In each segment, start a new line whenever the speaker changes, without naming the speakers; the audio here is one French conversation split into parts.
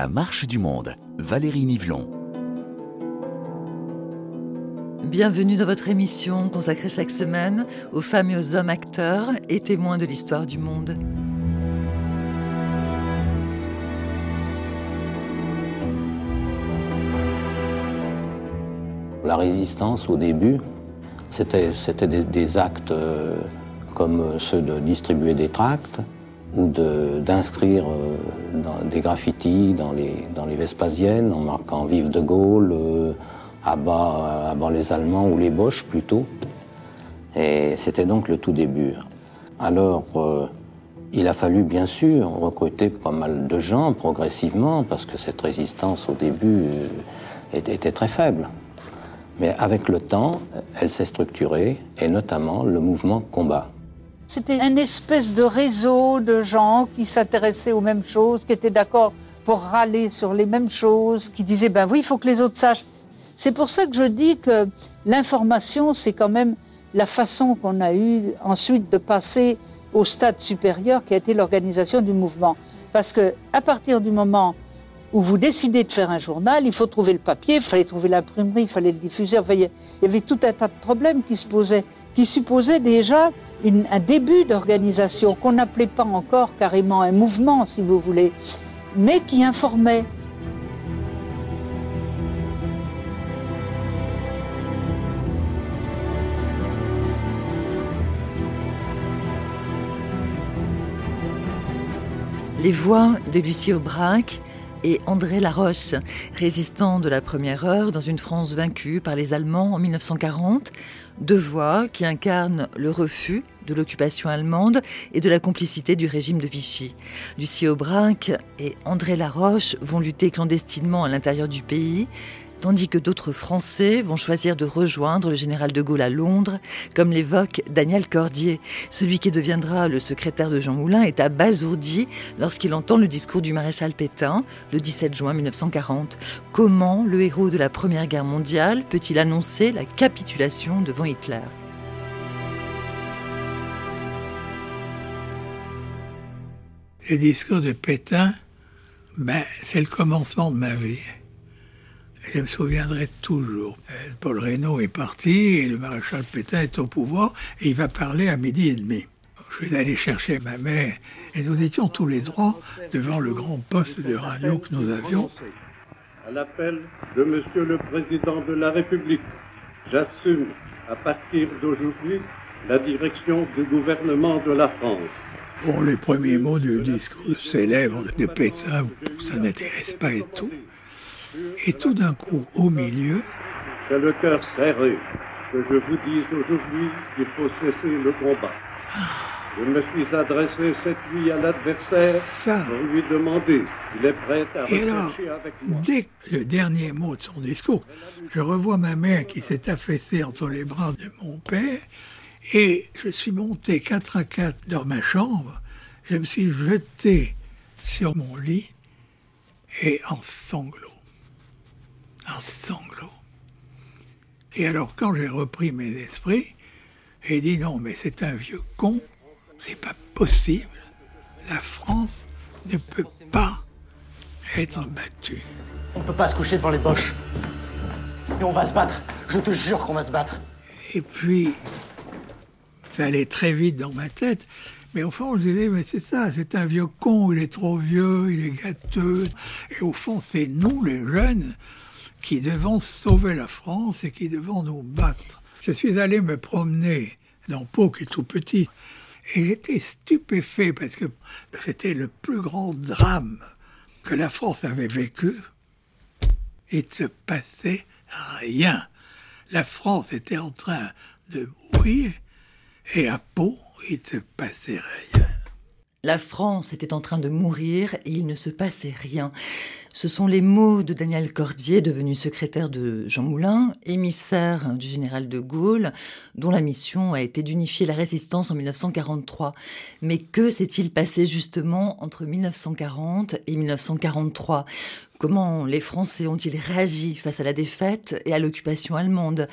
La marche du monde, Valérie Nivelon.
Bienvenue dans votre émission consacrée chaque semaine aux femmes et aux hommes acteurs et témoins de l'histoire du monde.
La résistance au début, c'était des, actes euh, comme ceux de distribuer des tracts ou d'inscrire euh, des graffitis dans les, dans les Vespasiennes en marquant Vive de Gaulle, euh, à, bas, les Allemands ou les Boches plutôt. Et c'était donc le tout début. Alors, il a fallu bien sûr recruter pas mal de gens progressivement parce que cette résistance au début était très faible. Mais avec le temps, elle s'est structurée, et notamment le mouvement combat.
C'était une espèce de réseau de gens qui s'intéressaient aux mêmes choses, qui étaient d'accord pour râler sur les mêmes choses, qui disaient ben oui, il faut que les autres sachent. C'est pour ça que je dis que l'information, c'est quand même la façon qu'on a eue ensuite de passer au stade supérieur qui a été l'organisation du mouvement. Parce que à partir du moment où vous décidez de faire un journal, il faut trouver le papier, il fallait trouver l'imprimerie, il fallait le diffuser. il y avait tout un tas de problèmes qui se posaient, qui supposaient déjà un début d'organisation qu'on n'appelait pas encore carrément un mouvement, si vous voulez, mais qui informait.
Les voix de Lucie Aubrac et André Laroche, résistant de la première heure dans une France vaincue par les Allemands en 1940, deux voix qui incarnent le refus de l'occupation allemande et de la complicité du régime de Vichy. Lucie Aubrac et André Laroche vont lutter clandestinement à l'intérieur du pays, tandis que d'autres Français vont choisir de rejoindre le général de Gaulle à Londres, comme l'évoque Daniel Cordier. Celui qui deviendra le secrétaire de Jean Moulin est abasourdi lorsqu'il entend le discours du maréchal Pétain le 17 juin 1940. Comment le héros de la Première Guerre mondiale peut-il annoncer la capitulation devant Hitler?
Le discours de Pétain, ben, c'est le commencement de ma vie je me souviendrai toujours. Euh, Paul Reynaud est parti et le maréchal Pétain est au pouvoir et il va parler à midi et demi. Je vais aller chercher ma mère et nous étions tous les trois devant le grand poste de radio que nous avions.
À l'appel de Monsieur le Président de la République, j'assume à partir d'aujourd'hui la direction du gouvernement de la France.
Bon, les premiers mots du discours célèbre de Pétain, ça n'intéresse pas et tout. Et tout d'un coup, au milieu,
c'est le cœur serré que je vous dise aujourd'hui qu'il faut cesser le combat. Je me suis adressé cette nuit à l'adversaire pour lui demander s'il est prêt à
Et alors, avec moi. Dès le dernier mot de son discours, je revois ma mère qui s'est affaissée entre les bras de mon père et je suis monté quatre à quatre dans ma chambre. Je me suis jeté sur mon lit et en sanglots en sanglots. Et alors, quand j'ai repris mes esprits, j'ai dit non, mais c'est un vieux con, c'est pas possible. La France ne peut pas être battue.
On ne peut pas se coucher devant les boches. Et on va se battre. Je te jure qu'on va se battre.
Et puis, ça allait très vite dans ma tête. Mais au fond, je disais, mais c'est ça, c'est un vieux con, il est trop vieux, il est gâteux. Et au fond, c'est nous, les jeunes, qui devons sauver la France et qui devons nous battre. Je suis allé me promener dans Pau, qui est tout petit, et j'étais stupéfait parce que c'était le plus grand drame que la France avait vécu. Il ne se passait rien. La France était en train de mourir et à Pau, il ne se passait rien.
La France était en train de mourir et il ne se passait rien. Ce sont les mots de Daniel Cordier, devenu secrétaire de Jean Moulin, émissaire du général de Gaulle, dont la mission a été d'unifier la résistance en 1943. Mais que s'est-il passé justement entre 1940 et 1943 Comment les Français ont-ils réagi face à la défaite et à l'occupation allemande?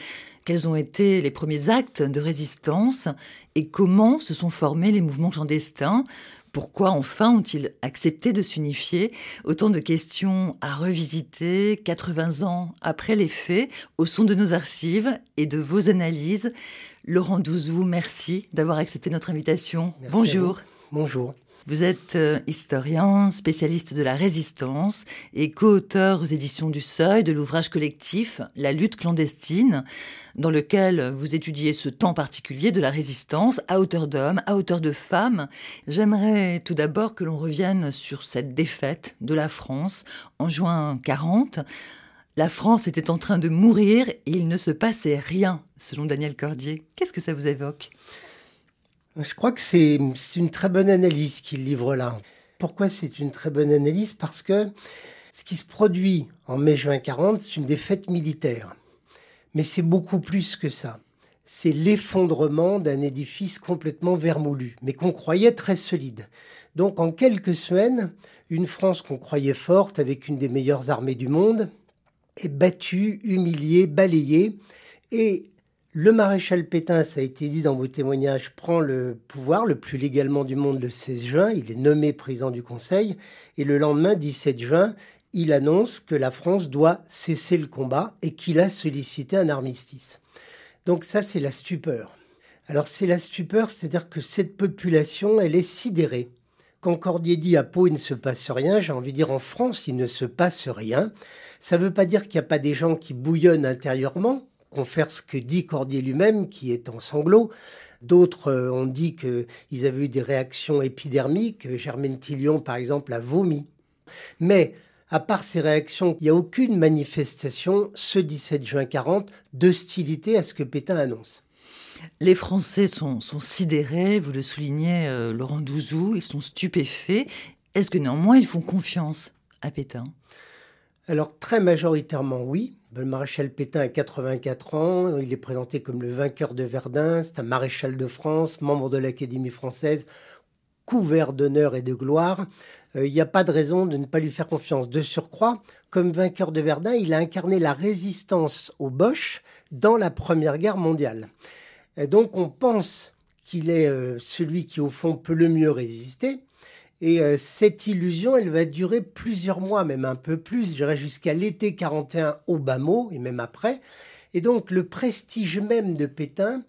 Quels ont été les premiers actes de résistance? Et comment se sont formés les mouvements clandestins? Pourquoi enfin ont-ils accepté de s'unifier? Autant de questions à revisiter 80 ans après les faits, au son de nos archives et de vos analyses. Laurent Douzou, merci d'avoir accepté notre invitation. Bonjour.
Bonjour.
Vous êtes euh, historien, spécialiste de la résistance et co-auteur aux éditions du Seuil de l'ouvrage collectif La lutte clandestine, dans lequel vous étudiez ce temps particulier de la résistance à hauteur d'hommes, à hauteur de femmes. J'aimerais tout d'abord que l'on revienne sur cette défaite de la France en juin 40. La France était en train de mourir et il ne se passait rien, selon Daniel Cordier. Qu'est-ce que ça vous évoque?
Je crois que c'est une très bonne analyse qu'il livre là. Pourquoi c'est une très bonne analyse? Parce que ce qui se produit en mai-juin 40, c'est une défaite militaire. Mais c'est beaucoup plus que ça. C'est l'effondrement d'un édifice complètement vermoulu, mais qu'on croyait très solide. Donc en quelques semaines, une France qu'on croyait forte, avec une des meilleures armées du monde, est battue, humiliée, balayée. Et le maréchal Pétain, ça a été dit dans vos témoignages, prend le pouvoir le plus légalement du monde le 16 juin. Il est nommé président du Conseil. Et le lendemain, 17 juin, il annonce que la France doit cesser le combat et qu'il a sollicité un armistice. Donc ça, c'est la stupeur. Alors c'est la stupeur, c'est-à-dire que cette population, elle est sidérée. Quand Cordier dit à Pau, il ne se passe rien, j'ai envie de dire en France, il ne se passe rien. Ça ne veut pas dire qu'il n'y a pas des gens qui bouillonnent intérieurement, confère ce que dit Cordier lui-même, qui est en sanglots. D'autres euh, ont dit qu'ils avaient eu des réactions épidermiques. Germaine Tillion, par exemple, a vomi. Mais à part ces réactions, il n'y a aucune manifestation, ce 17 juin 40, d'hostilité à ce que Pétain annonce.
Les Français sont, sidérés, vous le soulignez, euh, Laurent Douzou, ils sont stupéfaits. Est-ce que néanmoins ils font confiance à Pétain?
Alors très majoritairement oui. Le maréchal Pétain a 84 ans, il est présenté comme le vainqueur de Verdun, c'est un maréchal de France, membre de l'Académie française, couvert d'honneur et de gloire. Euh, il n'y a pas de raison de ne pas lui faire confiance. De surcroît, comme vainqueur de Verdun, il a incarné la résistance aux Boches dans la Première Guerre mondiale. Et donc on pense qu'il est euh, celui qui, au fond, peut le mieux résister. Et euh, cette illusion, elle va durer plusieurs mois, même un peu plus, je dirais jusqu'à l'été 41 au bas mot, et même après. Et donc le prestige même de Pétain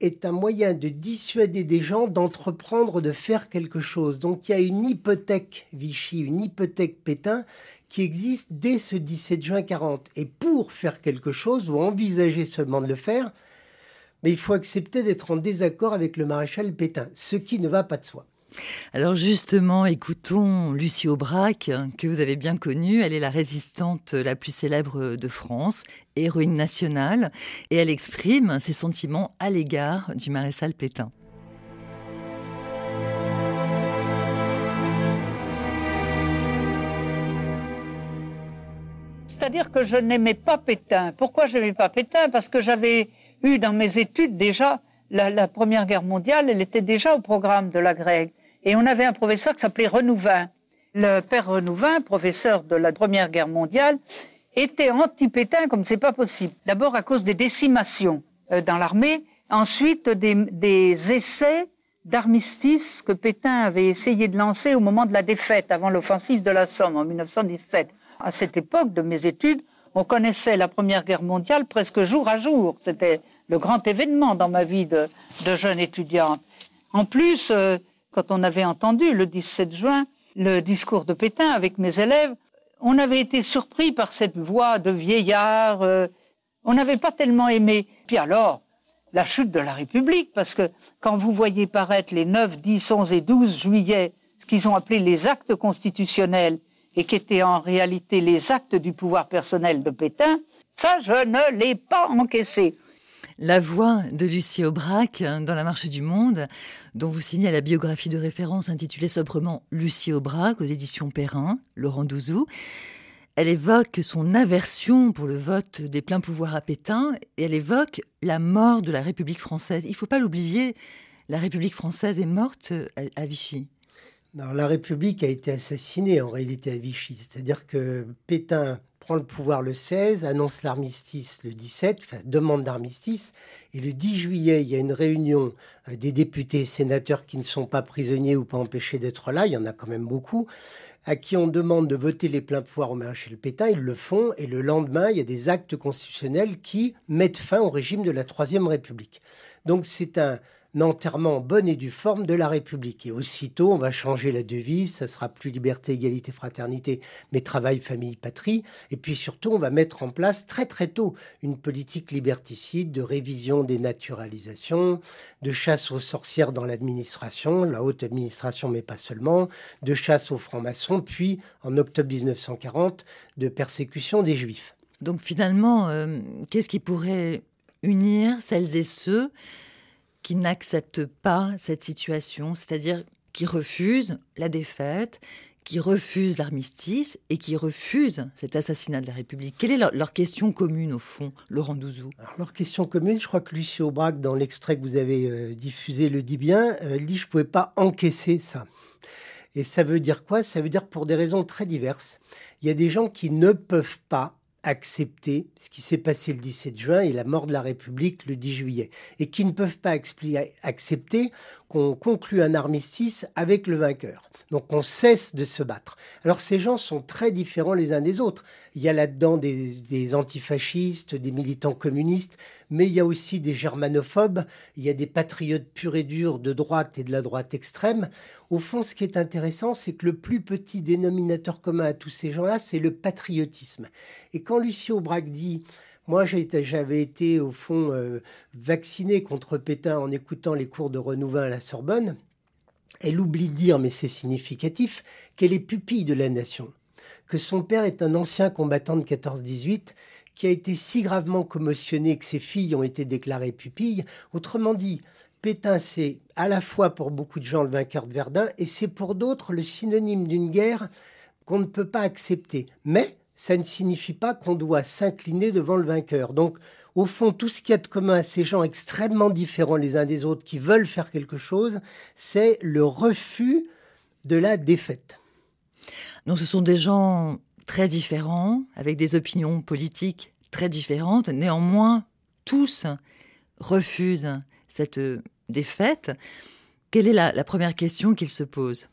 est un moyen de dissuader des gens d'entreprendre, de faire quelque chose. Donc il y a une hypothèque Vichy, une hypothèque Pétain qui existe dès ce 17 juin 40. Et pour faire quelque chose, ou envisager seulement de le faire, mais il faut accepter d'être en désaccord avec le maréchal Pétain, ce qui ne va pas de soi.
Alors justement, écoutons Lucie Aubrac, que vous avez bien connue. Elle est la résistante la plus célèbre de France, héroïne nationale, et elle exprime ses sentiments à l'égard du maréchal Pétain.
C'est-à-dire que je n'aimais pas Pétain. Pourquoi je n'aimais pas Pétain? Parce que j'avais eu dans mes études déjà la, Première Guerre mondiale, elle était déjà au programme de la grecque. Et on avait un professeur qui s'appelait Renouvin. Le père Renouvin, professeur de la Première Guerre mondiale, était anti-Pétain comme c'est pas possible. D'abord à cause des décimations euh, dans l'armée, ensuite des, des essais d'armistice que Pétain avait essayé de lancer au moment de la défaite, avant l'offensive de la Somme en 1917. À cette époque de mes études, on connaissait la Première Guerre mondiale presque jour à jour. C'était le grand événement dans ma vie de, de jeune étudiante. En plus, euh, quand on avait entendu le 17 juin le discours de Pétain avec mes élèves, on avait été surpris par cette voix de vieillard. Euh, on n'avait pas tellement aimé. Puis alors, la chute de la République, parce que quand vous voyez paraître les 9, 10, 11 et 12 juillet, ce qu'ils ont appelé les actes constitutionnels, et qui étaient en réalité les actes du pouvoir personnel de Pétain, ça, je ne l'ai pas encaissé.
La voix de Lucie Aubrac dans La Marche du Monde, dont vous signez la biographie de référence intitulée sobrement Lucie Aubrac aux éditions Perrin, Laurent Douzou. Elle évoque son aversion pour le vote des pleins pouvoirs à Pétain et elle évoque la mort de la République française. Il ne faut pas l'oublier, la République française est morte à Vichy.
La République a été assassinée en réalité à Vichy. C'est-à-dire que Pétain prend le pouvoir le 16, annonce l'armistice le 17, enfin, demande d'armistice. Et le 10 juillet, il y a une réunion euh, des députés et sénateurs qui ne sont pas prisonniers ou pas empêchés d'être là. Il y en a quand même beaucoup à qui on demande de voter les pleins pouvoirs au maréchal Pétain, ils le font, et le lendemain, il y a des actes constitutionnels qui mettent fin au régime de la Troisième République. Donc c'est un, enterrement en bonne et due forme de la République. Et aussitôt, on va changer la devise, ça sera plus liberté, égalité, fraternité, mais travail, famille, patrie. Et puis surtout, on va mettre en place très très tôt une politique liberticide de révision des naturalisations, de chasse aux sorcières dans l'administration, la haute administration, mais pas seulement, de chasse aux francs-maçons, puis en octobre 1940, de persécution des juifs.
Donc finalement, euh, qu'est-ce qui pourrait unir celles et ceux qui n'acceptent pas cette situation, c'est-à-dire qui refusent la défaite, qui refusent l'armistice et qui refusent cet assassinat de la République. Quelle est leur, question commune, au fond, Laurent Douzou?
Leur question commune, je crois que Lucie Aubrac, dans l'extrait que vous avez euh, diffusé, le dit bien. Euh, elle dit Je ne pouvais pas encaisser ça. Et ça veut dire quoi? Ça veut dire pour des raisons très diverses. Il y a des gens qui ne peuvent pas accepter ce qui s'est passé le 17 juin et la mort de la République le 10 juillet, et qui ne peuvent pas accepter qu'on conclue un armistice avec le vainqueur. Donc on cesse de se battre. Alors ces gens sont très différents les uns des autres. Il y a là-dedans des, antifascistes, des militants communistes, mais il y a aussi des germanophobes, il y a des patriotes purs et durs de droite et de la droite extrême. Au fond, ce qui est intéressant, c'est que le plus petit dénominateur commun à tous ces gens-là, c'est le patriotisme. Et quand Lucie Aubrac dit moi, j'avais été, au fond, euh, vacciné contre Pétain en écoutant les cours de Renouvin à la Sorbonne. Elle oublie de dire, mais c'est significatif, qu'elle est pupille de la nation, que son père est un ancien combattant de 14-18 qui a été si gravement commotionné que ses filles ont été déclarées pupilles. Autrement dit, Pétain, c'est à la fois pour beaucoup de gens le vainqueur de Verdun et c'est pour d'autres le synonyme d'une guerre qu'on ne peut pas accepter. Mais ça ne signifie pas qu'on doit s'incliner devant le vainqueur. Donc, au fond, tout ce qu'il y a de commun à ces gens extrêmement différents les uns des autres qui veulent faire quelque chose, c'est le refus de la défaite.
Donc ce sont des gens très différents, avec des opinions politiques très différentes. Néanmoins, tous refusent cette défaite. Quelle est la, première question qu'ils se posent?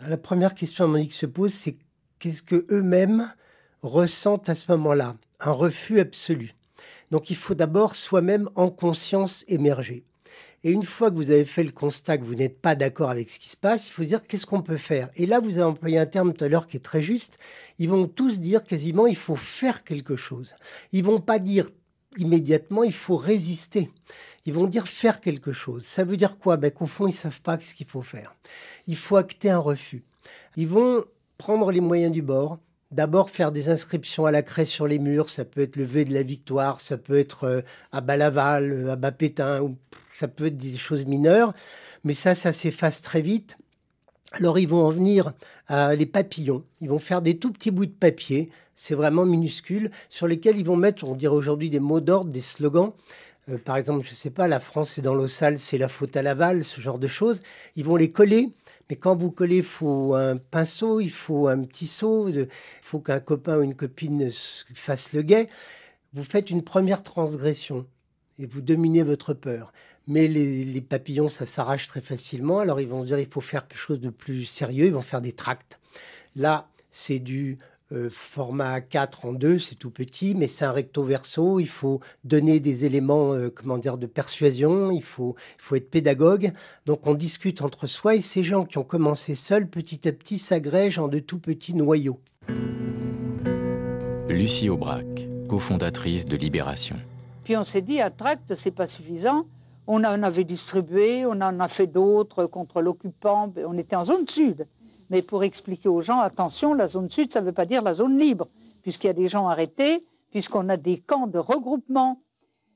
La première question à mon avis se pose, c'est qu'est-ce que eux-mêmes ressentent à ce moment-là Un refus absolu. Donc il faut d'abord soi-même en conscience émerger. Et une fois que vous avez fait le constat que vous n'êtes pas d'accord avec ce qui se passe, il faut dire qu'est-ce qu'on peut faire? Et là, vous avez employé un terme tout à l'heure qui est très juste. Ils vont tous dire quasiment il faut faire quelque chose. Ils vont pas dire immédiatement il faut résister. Ils vont dire faire quelque chose. Ça veut dire quoi? Ben, Qu'au fond, ils savent pas ce qu'il faut faire. Il faut acter un refus. Ils vont prendre les moyens du bord, D'abord, faire des inscriptions à la craie sur les murs, ça peut être le V de la victoire, ça peut être euh, à Bas-Laval, euh, à Bas-Pétain, ou ça peut être des choses mineures, mais ça, ça s'efface très vite. Alors, ils vont en venir à les papillons. Ils vont faire des tout petits bouts de papier, c'est vraiment minuscule, sur lesquels ils vont mettre, on dirait aujourd'hui, des mots d'ordre, des slogans. Euh, par exemple, je ne sais pas, la France est dans l'eau sale, c'est la faute à Laval, ce genre de choses. Ils vont les coller mais quand vous collez, il faut un pinceau, il faut un petit seau, il faut qu'un copain ou une copine fasse le guet. Vous faites une première transgression et vous dominez votre peur. Mais les, papillons, ça s'arrache très facilement. Alors ils vont se dire, il faut faire quelque chose de plus sérieux. Ils vont faire des tracts. Là, c'est du euh, format 4 en 2, c'est tout petit, mais c'est un recto verso. Il faut donner des éléments euh, comment dire, de persuasion, il faut, il faut être pédagogue. Donc on discute entre soi et ces gens qui ont commencé seuls, petit à petit, s'agrègent en de tout petits noyaux.
Lucie Aubrac, cofondatrice de Libération.
Puis on s'est dit, un tract, c'est pas suffisant. On en avait distribué, on en a fait d'autres contre l'occupant. On était en zone sud mais pour expliquer aux gens, attention, la zone sud, ça ne veut pas dire la zone libre, puisqu'il y a des gens arrêtés, puisqu'on a des camps de regroupement.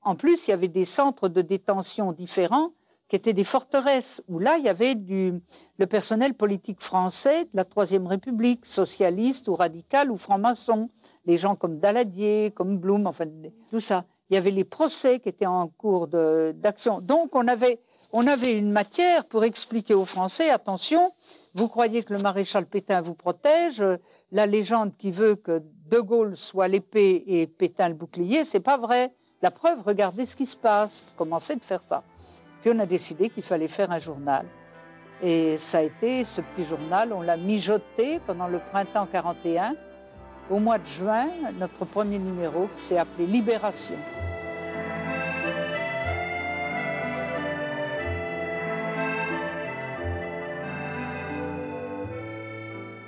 En plus, il y avait des centres de détention différents qui étaient des forteresses, où là, il y avait du, le personnel politique français de la Troisième République, socialiste ou radical ou franc-maçon, des gens comme Daladier, comme Blum, enfin, tout ça. Il y avait les procès qui étaient en cours d'action. Donc, on avait, on avait une matière pour expliquer aux Français, attention, Vous croyez que le maréchal Pétain vous protège La légende qui veut que De Gaulle soit l'épée et Pétain le bouclier, c'est pas vrai. La preuve, regardez ce qui se passe. Commencez de faire ça. Puis on a décidé qu'il fallait faire un journal. Et ça a été ce petit journal, on l'a mijoté pendant le printemps 41. Au mois de juin, notre premier numéro s'est appelé Libération.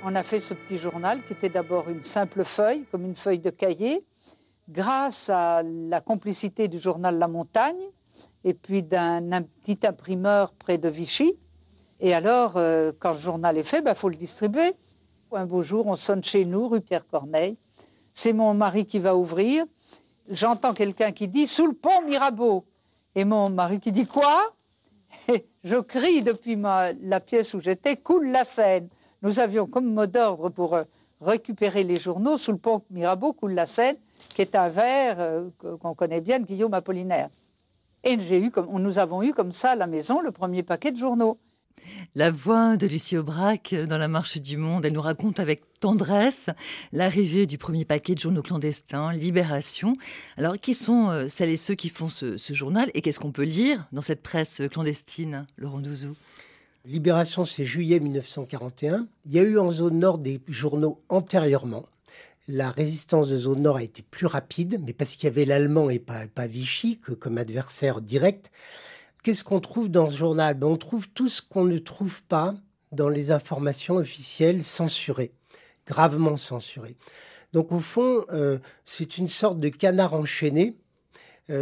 On a fait ce petit journal qui était d'abord une simple feuille, comme une feuille de cahier, grâce à la complicité du journal La Montagne et puis d'un petit imprimeur près de Vichy. Et alors, euh, quand le journal est fait, il ben, faut le distribuer. Un beau jour, on sonne chez nous, rue Pierre Corneille. C'est mon mari qui va ouvrir. J'entends quelqu'un qui dit Sous le pont Mirabeau. Et mon mari qui dit Quoi? Et Je crie depuis ma, la pièce où j'étais Coule la Seine. Nous avions comme mot d'ordre pour euh, récupérer les journaux Sous le pont Mirabeau, Coule la Seine, qui est un vers euh, qu'on connaît bien de Guillaume Apollinaire. Et eu comme, nous avons eu comme ça à la maison le premier paquet de journaux.
La voix de Lucie Aubrac dans La Marche du Monde, elle nous raconte avec tendresse l'arrivée du premier paquet de journaux clandestins, Libération. Alors, qui sont euh, celles et ceux qui font ce, journal et qu'est-ce qu'on peut lire dans cette presse clandestine, Laurent Douzou?
Libération, c'est juillet 1941. Il y a eu en zone nord des journaux antérieurement. La résistance de zone nord a été plus rapide, mais parce qu'il y avait l'allemand et pas, Vichy comme adversaire direct. Qu'est-ce qu'on trouve dans ce journal? Ben, On trouve tout ce qu'on ne trouve pas dans les informations officielles censurées, gravement censurées. Donc au fond, euh, c'est une sorte de canard enchaîné,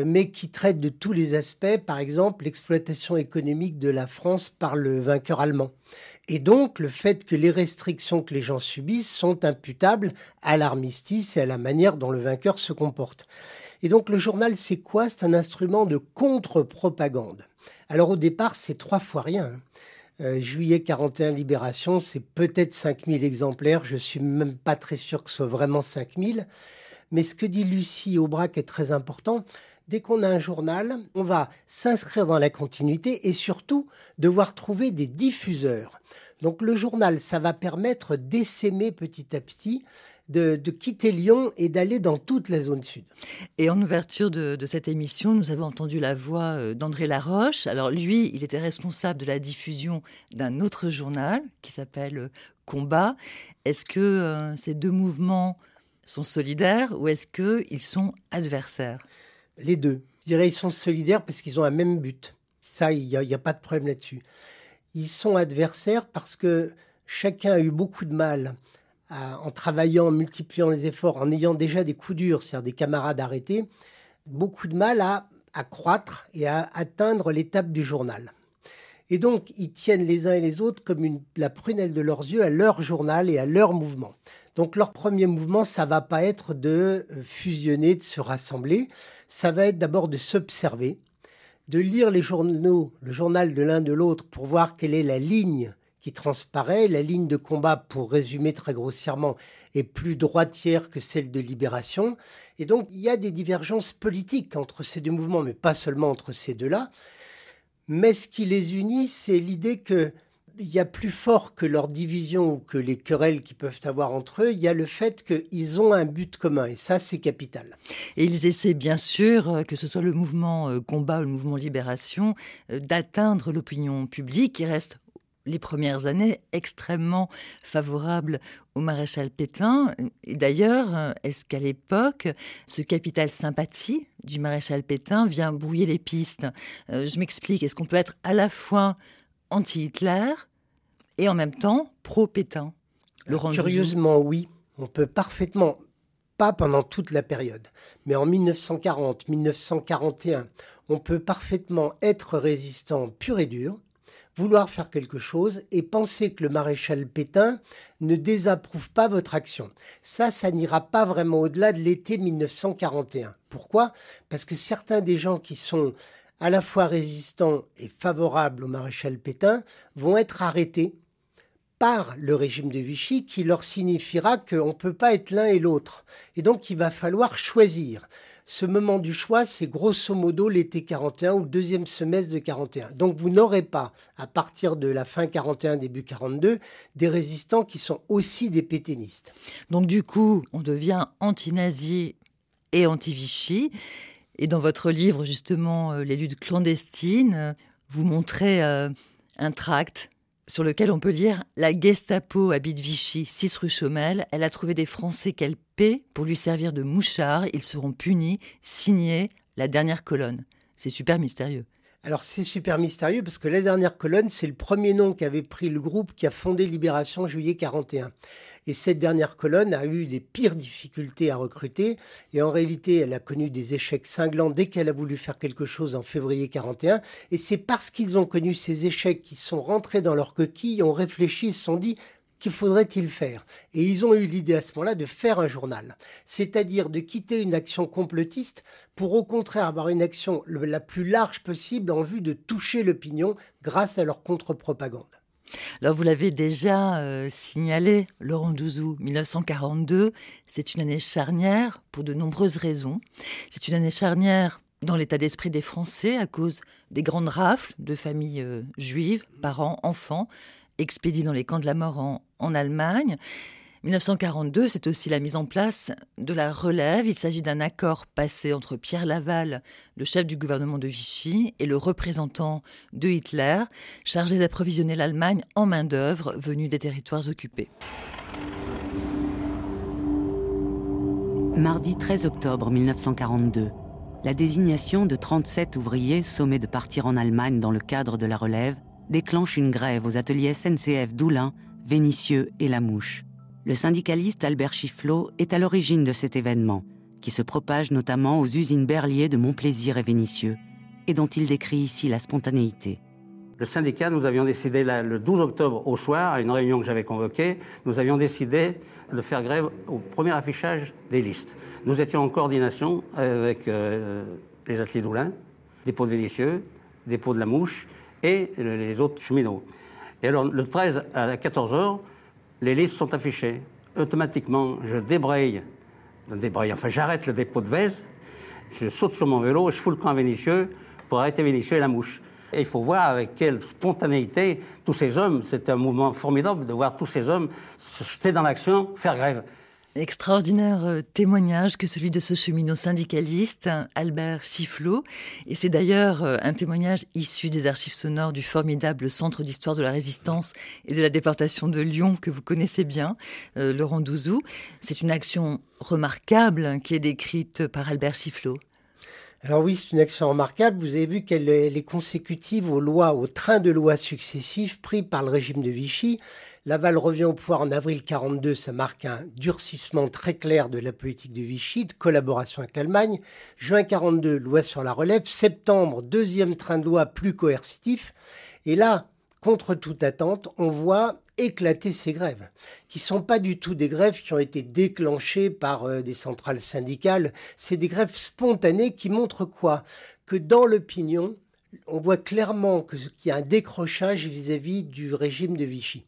mais qui traite de tous les aspects, par exemple l'exploitation économique de la France par le vainqueur allemand. Et donc le fait que les restrictions que les gens subissent sont imputables à l'armistice et à la manière dont le vainqueur se comporte. Et donc le journal, c'est quoi? C'est un instrument de contre-propagande. Alors au départ, c'est trois fois rien. Hein. Euh, juillet 41 Libération, c'est peut-être 5000 exemplaires. Je suis même pas très sûr que ce soit vraiment 5000. Mais ce que dit Lucie Aubrac est très important. Dès qu'on a un journal, on va s'inscrire dans la continuité et surtout devoir trouver des diffuseurs. Donc le journal, ça va permettre d'essaimer petit à petit de, quitter Lyon et d'aller dans toute la zone sud.
Et en ouverture de, cette émission, nous avons entendu la voix euh, d'André Laroche. Alors lui, il était responsable de la diffusion d'un autre journal qui s'appelle euh, Combat. Est-ce que euh, ces deux mouvements sont solidaires ou est-ce qu'ils sont adversaires?
Les deux. Je dirais qu'ils sont solidaires parce qu'ils ont un même but. Ça, il n'y a, a pas de problème là-dessus. Ils sont adversaires parce que chacun a eu beaucoup de mal en travaillant, en multipliant les efforts, en ayant déjà des coups durs, c'est-à-dire des camarades arrêtés, beaucoup de mal à, croître et à atteindre l'étape du journal. Et donc, ils tiennent les uns et les autres comme une, la prunelle de leurs yeux à leur journal et à leur mouvement. Donc, leur premier mouvement, ça va pas être de euh, fusionner, de se rassembler. Ça va être d'abord de s'observer, de lire les journaux, le journal de l'un de l'autre pour voir quelle est la ligne qui transparaît. La ligne de combat, pour résumer très grossièrement, est plus droitière que celle de libération. Et donc, il y a des divergences politiques entre ces deux mouvements, mais pas seulement entre ces deux-là. Mais ce qui les unit, c'est l'idée que il y a plus fort que leur division ou que les querelles qu'ils peuvent avoir entre eux, il y a le fait qu'ils ont un but commun et ça c'est capital.
Et ils essaient bien sûr, euh, que ce soit le mouvement euh, combat ou le mouvement libération, euh, d'atteindre l'opinion publique qui reste les premières années extrêmement favorables au maréchal Pétain. D'ailleurs, est-ce qu'à l'époque, ce capital sympathie du maréchal Pétain vient brouiller les pistes? Je m'explique, est-ce qu'on peut être à la fois anti-Hitler et en même temps pro-Pétain
Curieusement, oui. On peut parfaitement, pas pendant toute la période, mais en 1940, 1941, on peut parfaitement être résistant pur et dur vouloir faire quelque chose et penser que le maréchal Pétain ne désapprouve pas votre action. Ça, ça n'ira pas vraiment au-delà de l'été 1941. Pourquoi? Parce que certains des gens qui sont à la fois résistants et favorables au maréchal Pétain vont être arrêtés par le régime de Vichy qui leur signifiera qu'on ne peut pas être l'un et l'autre. Et donc il va falloir choisir ce moment du choix, c'est grosso modo l'été 41 ou le deuxième semestre de 41. Donc vous n'aurez pas, à partir de la fin 41, début 42, des résistants qui sont aussi des pétainistes.
Donc du coup, on devient anti-nazi et anti-Vichy. Et dans votre livre, justement, euh, Les luttes clandestines, vous montrez euh, un tract sur lequel on peut lire La Gestapo habite Vichy, 6 rue Chaumel. Elle a trouvé des Français qu'elle paie pour lui servir de mouchard. Ils seront punis. Signé la dernière colonne. C'est super mystérieux.
Alors c'est super mystérieux parce que la dernière colonne, c'est le premier nom qu'avait pris le groupe qui a fondé Libération juillet 41. Et cette dernière colonne a eu les pires difficultés à recruter. Et en réalité, elle a connu des échecs cinglants dès qu'elle a voulu faire quelque chose en février 41. Et c'est parce qu'ils ont connu ces échecs qu'ils sont rentrés dans leur coquille, ont réfléchi, se sont dit qu'il faudrait-il faire Et ils ont eu l'idée à ce moment-là de faire un journal, c'est-à-dire de quitter une action complotiste pour au contraire avoir une action la plus large possible en vue de toucher l'opinion grâce à leur contre-propagande.
Alors vous l'avez déjà euh, signalé, Laurent Douzou, 1942, c'est une année charnière pour de nombreuses raisons. C'est une année charnière dans l'état d'esprit des Français à cause des grandes rafles de familles euh, juives, parents, enfants, expédiés dans les camps de la mort en, Allemagne. 1942, c'est aussi la mise en place de la relève. Il s'agit d'un accord passé entre Pierre Laval, le chef du gouvernement de Vichy, et le représentant de Hitler, chargé d'approvisionner l'Allemagne en main-d'œuvre venue des territoires occupés.
Mardi 13 octobre 1942, la désignation de 37 ouvriers sommés de partir en Allemagne dans le cadre de la relève déclenche une grève aux ateliers SNCF d'Oulin, Vénissieux et La Mouche. Le syndicaliste Albert Chifflot est à l'origine de cet événement, qui se propage notamment aux usines Berlier de Montplaisir et Vénissieux, et dont il décrit ici la spontanéité.
Le syndicat, nous avions décidé le 12 octobre au soir, à une réunion que j'avais convoquée, nous avions décidé de faire grève au premier affichage des listes. Nous étions en coordination avec euh, les ateliers d'Oulin, dépôt de Vénissieux, dépôt de La Mouche, et les autres cheminots. Et alors, le 13 à 14 h les listes sont affichées. Automatiquement, je débraye, enfin, j'arrête le dépôt de Vèze, je saute sur mon vélo je fous le camp à pour arrêter Vénitieux et la mouche. Et il faut voir avec quelle spontanéité tous ces hommes, c'est un mouvement formidable de voir tous ces hommes se jeter dans l'action, faire grève.
Extraordinaire euh, témoignage que celui de ce cheminot syndicaliste, Albert Chifflot. Et c'est d'ailleurs euh, un témoignage issu des archives sonores du formidable Centre d'histoire de la résistance et de la déportation de Lyon que vous connaissez bien, euh, Laurent Douzou. C'est une action remarquable qui est décrite par Albert Chifflot.
Alors oui, c'est une action remarquable. Vous avez vu qu'elle est consécutive aux lois, aux trains de lois successifs pris par le régime de Vichy. Laval revient au pouvoir en avril 42, ça marque un durcissement très clair de la politique de Vichy, de collaboration avec l'Allemagne. Juin 42, loi sur la relève. Septembre, deuxième train de loi plus coercitif. Et là, contre toute attente, on voit éclater ces grèves, qui sont pas du tout des grèves qui ont été déclenchées par euh, des centrales syndicales, c'est des grèves spontanées qui montrent quoi? Que dans l'opinion, on voit clairement qu'il y a un décrochage vis à -vis du régime de Vichy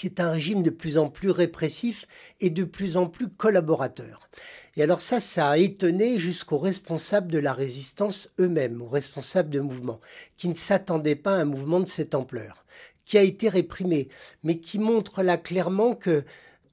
qui est un régime de plus en plus répressif et de plus en plus collaborateur. Et alors ça, ça a étonné jusqu'aux responsables de la résistance eux-mêmes, aux responsables de mouvements, qui ne s'attendaient pas à un mouvement de cette ampleur, qui a été réprimé, mais qui montre là clairement que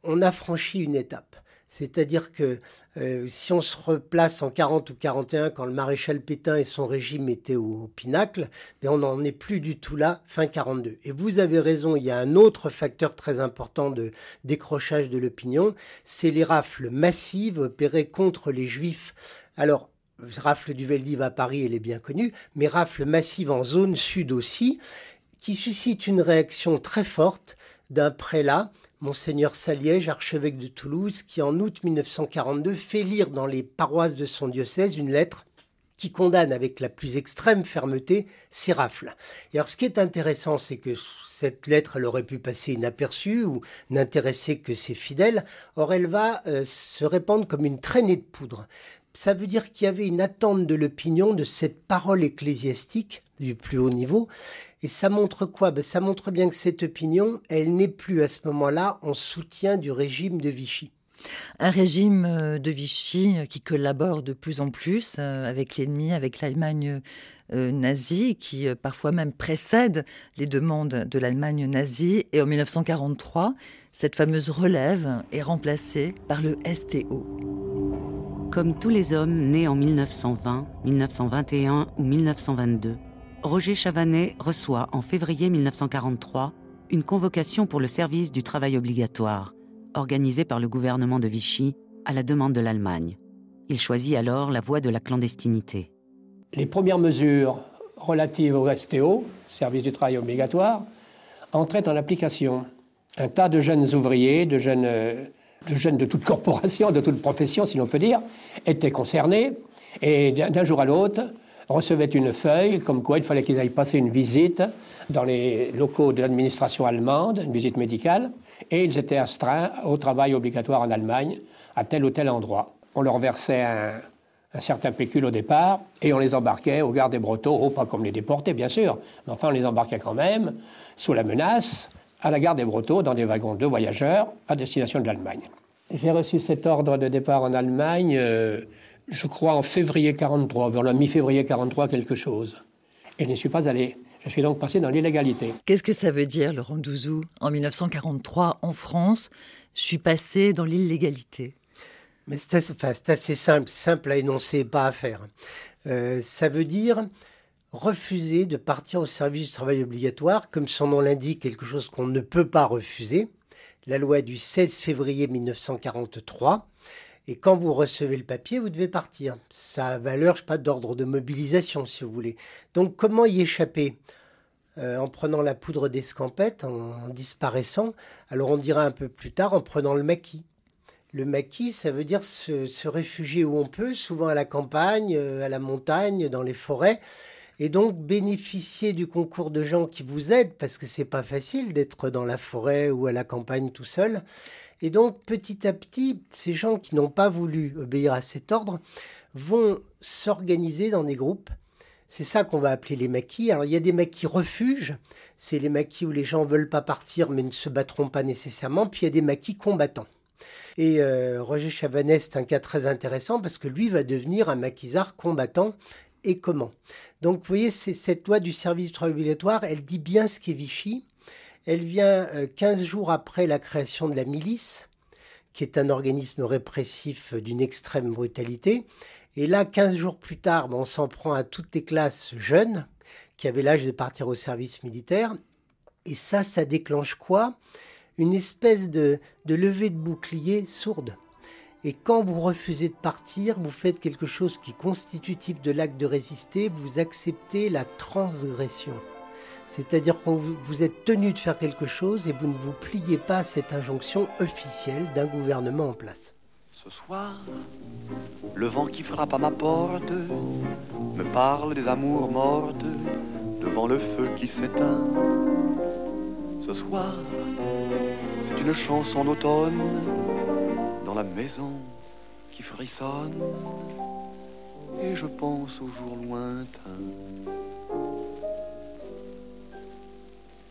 on a franchi une étape. C'est-à-dire que euh, si on se replace en 40 ou 41, quand le maréchal Pétain et son régime étaient au, pinacle, mais on n'en est plus du tout là, fin 42. Et vous avez raison, il y a un autre facteur très important de décrochage de l'opinion, c'est les rafles massives opérées contre les juifs. Alors, rafle du Veldiv à Paris, elle est bien connue, mais rafle massive en zone sud aussi, qui suscite une réaction très forte d'un prélat Monseigneur Saliège, archevêque de Toulouse, qui en août 1942 fait lire dans les paroisses de son diocèse une lettre qui condamne avec la plus extrême fermeté ces rafles. Et alors ce qui est intéressant, c'est que cette lettre, elle aurait pu passer inaperçue ou n'intéresser que ses fidèles. Or, elle va euh, se répandre comme une traînée de poudre. Ça veut dire qu'il y avait une attente de l'opinion de cette parole ecclésiastique du plus haut niveau et ça montre quoi? Ben, Ça montre bien que cette opinion, elle n'est plus à ce moment-là en soutien du régime de Vichy.
Un régime euh, de Vichy qui collabore de plus en plus avec l'ennemi, avec l'Allemagne nazie, qui parfois même précède les demandes de l'Allemagne nazie. Et en 1943, cette fameuse relève est remplacée par le STO.
Comme tous les hommes nés en 1920, 1921 ou 1922, Roger Chavanet reçoit en février 1943 une convocation pour le service du travail obligatoire, organisée par le gouvernement de Vichy à la demande de l'Allemagne. Il choisit alors la voie de la clandestinité.
Les premières mesures relatives au STO, service du travail obligatoire, entraient en application un tas de jeunes ouvriers, de jeunes, de jeunes de toute corporation, de toute profession, si l'on peut dire, étaient concernés. Et d'un jour à l'autre, recevaient une feuille comme quoi il fallait qu'ils aillent passer une visite dans les locaux de l'administration allemande, une visite médicale, et ils étaient astreints au travail obligatoire en Allemagne, à tel ou tel endroit. On leur versait un, certain pécule au départ, et on les embarquait au gare des Brotteaux, oh, pas comme les déportés bien sûr, mais enfin on les embarquait quand même, sous la menace, à la gare des Brotteaux dans des wagons de voyageurs à destination de l'Allemagne. J'ai reçu cet ordre de départ en Allemagne, euh, je crois en février 43, vers la mi-février 43 quelque chose. Et je n'y suis pas allé. Je suis donc passé dans l'illégalité.
Qu'est-ce que ça veut dire, Laurent Douzou En 1943, en France, je suis passé dans l'illégalité?
Mais c'est assez, simple, simple à énoncer, pas à faire. Euh, ça veut dire refuser de partir au service du travail obligatoire, comme son nom l'indique, quelque chose qu'on ne peut pas refuser. La loi du 16 février 1943. Et quand vous recevez le papier, vous devez partir. Ça a valeur, je sais pas, d'ordre de mobilisation, si vous voulez. Donc, comment y échapper? Euh, En prenant la poudre d'escampette, en, disparaissant. Alors, on dira un peu plus tard, en prenant le maquis. Le maquis, ça veut dire se, se réfugier où on peut, souvent à la campagne, euh, à la montagne, dans les forêts et donc bénéficier du concours de gens qui vous aident parce que c'est pas facile d'être dans la forêt ou à la campagne tout seul. Et donc petit à petit, ces gens qui n'ont pas voulu obéir à cet ordre vont s'organiser dans des groupes. C'est ça qu'on va appeler les maquis. Alors il y a des maquis refuges, c'est les maquis où les gens veulent pas partir mais ne se battront pas nécessairement. Puis il y a des maquis combattants. Et euh, Roger Chavanès, c'est un cas très intéressant parce que lui va devenir un maquisard combattant et comment. Donc vous voyez, cette loi du service du travail obligatoire, elle dit bien ce qu'est Vichy. Elle vient 15 euh, jours après la création de la milice, qui est un organisme répressif d'une extrême brutalité. Et là, 15 jours plus tard, ben, on s'en prend à toutes les classes jeunes qui avaient l'âge de partir au service militaire. Et ça, ça déclenche quoi? Une espèce de, de levée de bouclier sourde. Et quand vous refusez de partir, vous faites quelque chose qui est constitutif de l'acte de résister, vous acceptez la transgression. C'est-à-dire que vous êtes tenu de faire quelque chose et vous ne vous pliez pas à cette injonction officielle d'un gouvernement en place.
Ce soir, le vent qui frappe à ma porte me parle des amours mortes devant le feu qui s'éteint. Ce soir, c'est une chanson d'automne la maison qui frissonne et je pense aux jours lointains.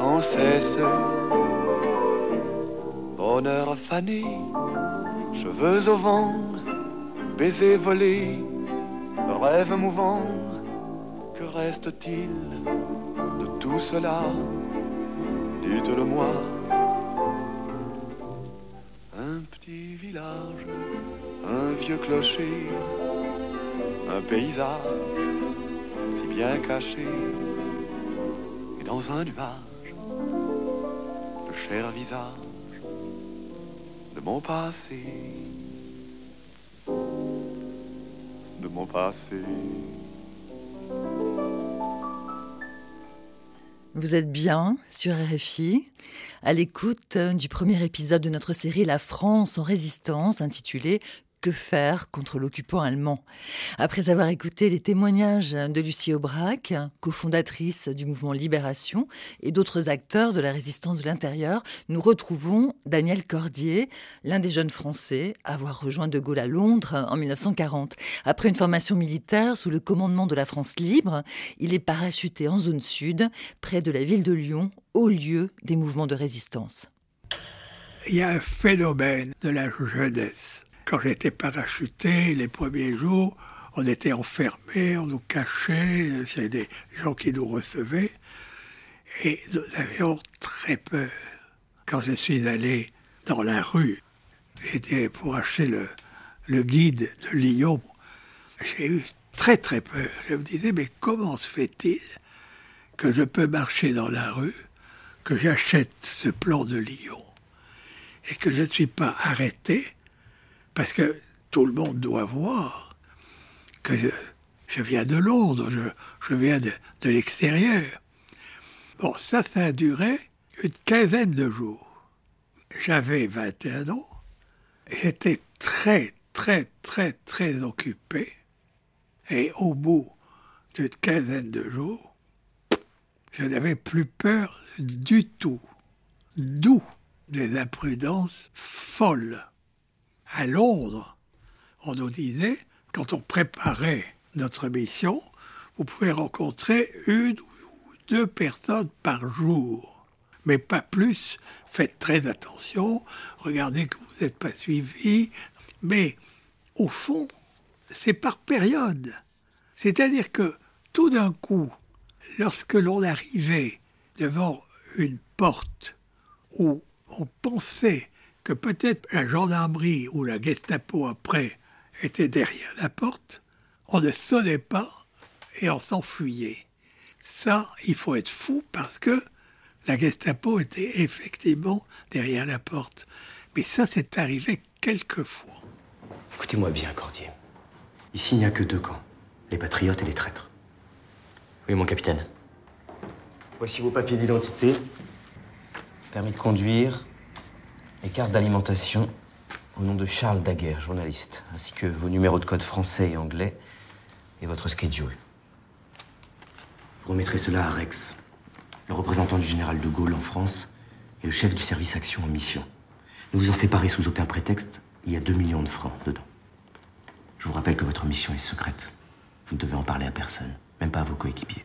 sans cesse. Bonheur fané, cheveux au vent, baisers volés, rêve mouvant, que reste-t-il de tout cela? Dites-le-moi. Un petit village un vieux clocher, un paysage si bien caché, et dans un nuage,
Vous êtes bien sur RFI, à l'écoute du premier épisode de notre série La France en résistance, intitulé que faire contre l'occupant allemand Après avoir écouté les témoignages de Lucie Aubrac, cofondatrice du mouvement Libération, et d'autres acteurs de la résistance de l'intérieur, nous retrouvons Daniel Cordier, l'un des jeunes Français à avoir rejoint De Gaulle à Londres en 1940. Après une formation militaire sous le commandement de la France libre, il est parachuté en zone sud, près de la ville de Lyon, au lieu des mouvements de résistance.
Il y a un phénomène de la jeunesse quand j'étais parachuté, les premiers jours, on était enfermés, on nous cachait, il des gens qui nous recevaient. Et nous avions très peur. Quand je suis allé dans la rue, j'étais pour acheter le, le guide de Lyon. J'ai eu très très peur. Je me disais, mais comment se fait-il que je peux marcher dans la rue, que j'achète ce plan de Lyon et que je ne suis pas arrêté parce que tout le monde doit voir que je, viens de Londres, je, viens de, de l'extérieur. Bon, ça, ça a duré une quinzaine de jours. J'avais 21 ans, j'étais très, très, très, très occupé. Et au bout d'une quinzaine de jours, je n'avais plus peur du tout. D'où des imprudences folles à Londres, on nous disait, quand on préparait notre mission, vous pouvez rencontrer une ou deux personnes par jour, mais pas plus. Faites très attention, regardez que vous n'êtes pas suivi. Mais au fond, c'est par période. C'est-à-dire que tout d'un coup, lorsque l'on arrivait devant une porte où on pensait que peut-être la gendarmerie ou la Gestapo après était derrière la porte, on ne sonnait pas et on s'enfuyait. Ça, il faut être fou parce que la Gestapo était effectivement derrière la porte. Mais ça, c'est arrivé quelques fois.
Écoutez-moi bien, Cordier. Ici, il n'y a que deux camps, les patriotes et les traîtres. Oui, mon capitaine? Voici vos papiers d'identité, permis de conduire, et carte d'alimentation au nom de Charles Daguerre, journaliste, ainsi que vos numéros de code français et anglais et votre schedule. Vous remettrez cela à Rex, le représentant du général de Gaulle en France et le chef du service action en mission. Ne vous en séparez sous aucun prétexte, il y a 2 millions de francs dedans. Je vous rappelle que votre mission est secrète. Vous ne devez en parler à personne, même pas à vos coéquipiers.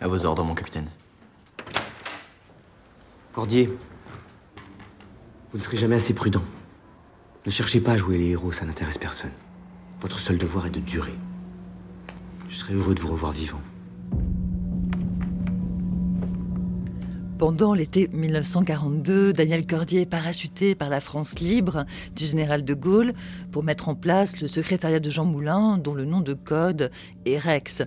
À vos ordres, mon capitaine.
Cordier, vous ne serez jamais assez prudent. Ne cherchez pas à jouer les héros, ça n'intéresse personne. Votre seul devoir est de durer. Je serai heureux de vous revoir vivant.
Pendant l'été 1942, Daniel Cordier est parachuté par la France libre du général de Gaulle pour mettre en place le secrétariat de Jean Moulin, dont le nom de code est Rex.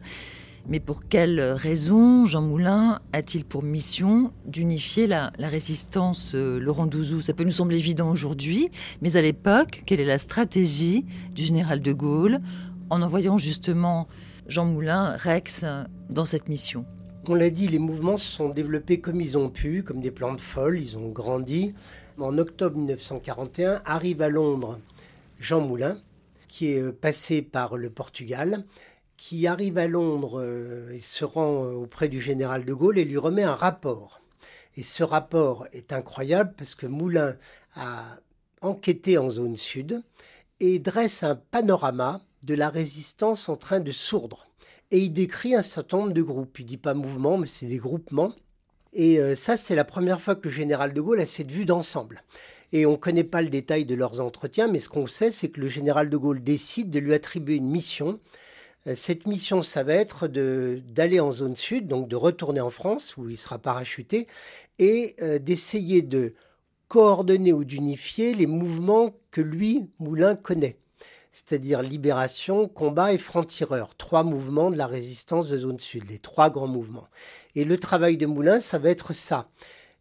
Mais pour quelle raison Jean Moulin a-t-il pour mission d'unifier la, résistance euh, Laurent Douzou? Ça peut nous sembler évident aujourd'hui, mais à l'époque, quelle est la stratégie du général de Gaulle en envoyant justement Jean Moulin, Rex, dans cette mission?
On l'a dit, les mouvements se sont développés comme ils ont pu, comme des plantes folles, ils ont grandi. En octobre 1941, arrive à Londres Jean Moulin, qui est euh, passé par le Portugal qui arrive à Londres euh, et se rend euh, auprès du général de Gaulle et lui remet un rapport. Et ce rapport est incroyable parce que Moulin a enquêté en zone sud et dresse un panorama de la résistance en train de sourdre. Et il décrit un certain nombre de groupes. Il dit pas mouvement, mais c'est des groupements. Et euh, ça, c'est la première fois que le général de Gaulle a cette vue d'ensemble. Et on ne connaît pas le détail de leurs entretiens, mais ce qu'on sait, c'est que le général de Gaulle décide de lui attribuer une mission cette mission, ça va être d'aller en zone sud, donc de retourner en France où il sera parachuté, et euh, d'essayer de coordonner ou d'unifier les mouvements que lui, Moulin, connaît. C'est-à-dire libération, combat et franc-tireur. Trois mouvements de la résistance de zone sud, les trois grands mouvements. Et le travail de Moulin, ça va être ça.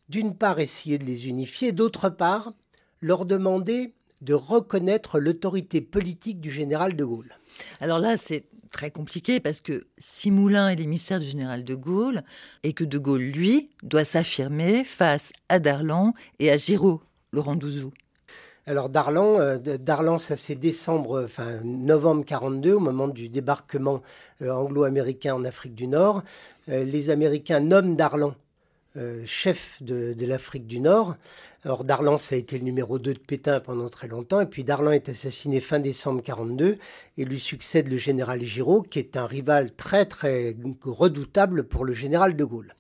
D'une part, essayer de les unifier, d'autre part, leur demander de reconnaître l'autorité politique du général de Gaulle.
Alors là, c'est très compliqué parce que si Moulin est l'émissaire du général de Gaulle et que de Gaulle, lui, doit s'affirmer face à Darlan et à Giraud, Laurent Douzou.
Alors Darlan, euh, Darlan, ça c'est novembre 42, au moment du débarquement euh, anglo-américain en Afrique du Nord. Euh, les Américains nomment Darlan chef de l'Afrique du Nord. Alors Darlan, ça a été le numéro 2 de Pétain pendant très longtemps, et puis Darlan est assassiné fin décembre 42, et lui succède le général Giraud, qui est un rival très très redoutable pour le général de Gaulle.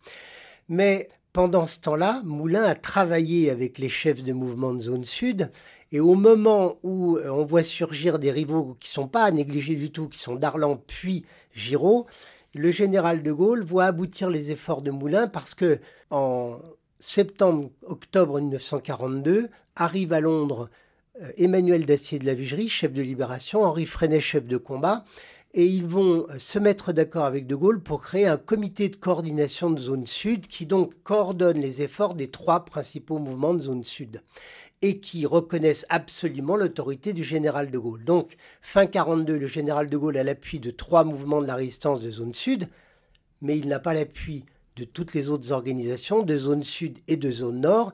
Mais pendant ce temps-là, Moulin a travaillé avec les chefs de mouvement de zone sud, et au moment où euh, on voit surgir des rivaux qui sont pas à négliger du tout, qui sont Darlan puis Giraud, le général de Gaulle voit aboutir les efforts de Moulin parce que en septembre-octobre 1942, arrive à Londres euh, Emmanuel Dacier de la Vigerie, chef de libération, Henri Freinet, chef de combat, et ils vont euh, se mettre d'accord avec De Gaulle pour créer un comité de coordination de zone sud qui donc coordonne les efforts des trois principaux mouvements de zone sud et qui reconnaissent absolument l'autorité du général de Gaulle. Donc, fin 42, le général de Gaulle a l'appui de trois mouvements de la résistance de zone sud, mais il n'a pas l'appui de toutes les autres organisations de zone sud et de zone nord.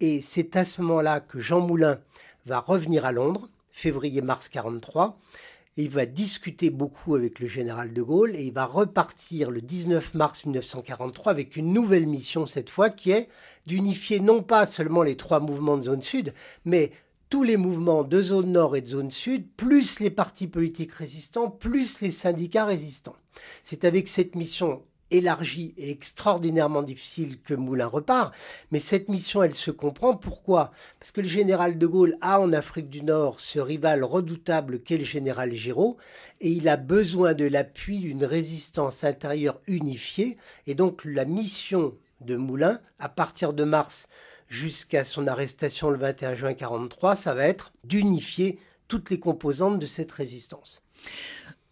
Et c'est à ce moment-là que Jean Moulin va revenir à Londres, février-mars 43. Et il va discuter beaucoup avec le général de Gaulle et il va repartir le 19 mars 1943 avec une nouvelle mission cette fois qui est d'unifier non pas seulement les trois mouvements de zone sud, mais tous les mouvements de zone nord et de zone sud, plus les partis politiques résistants, plus les syndicats résistants. C'est avec cette mission élargie et extraordinairement difficile que Moulin repart. Mais cette mission, elle se comprend. Pourquoi? Parce que le général de Gaulle a en Afrique du Nord ce rival redoutable qu'est le général Giraud, et il a besoin de l'appui d'une résistance intérieure unifiée. Et donc la mission de Moulin, à partir de mars jusqu'à son arrestation le 21 juin 1943, ça va être d'unifier toutes les composantes de cette résistance.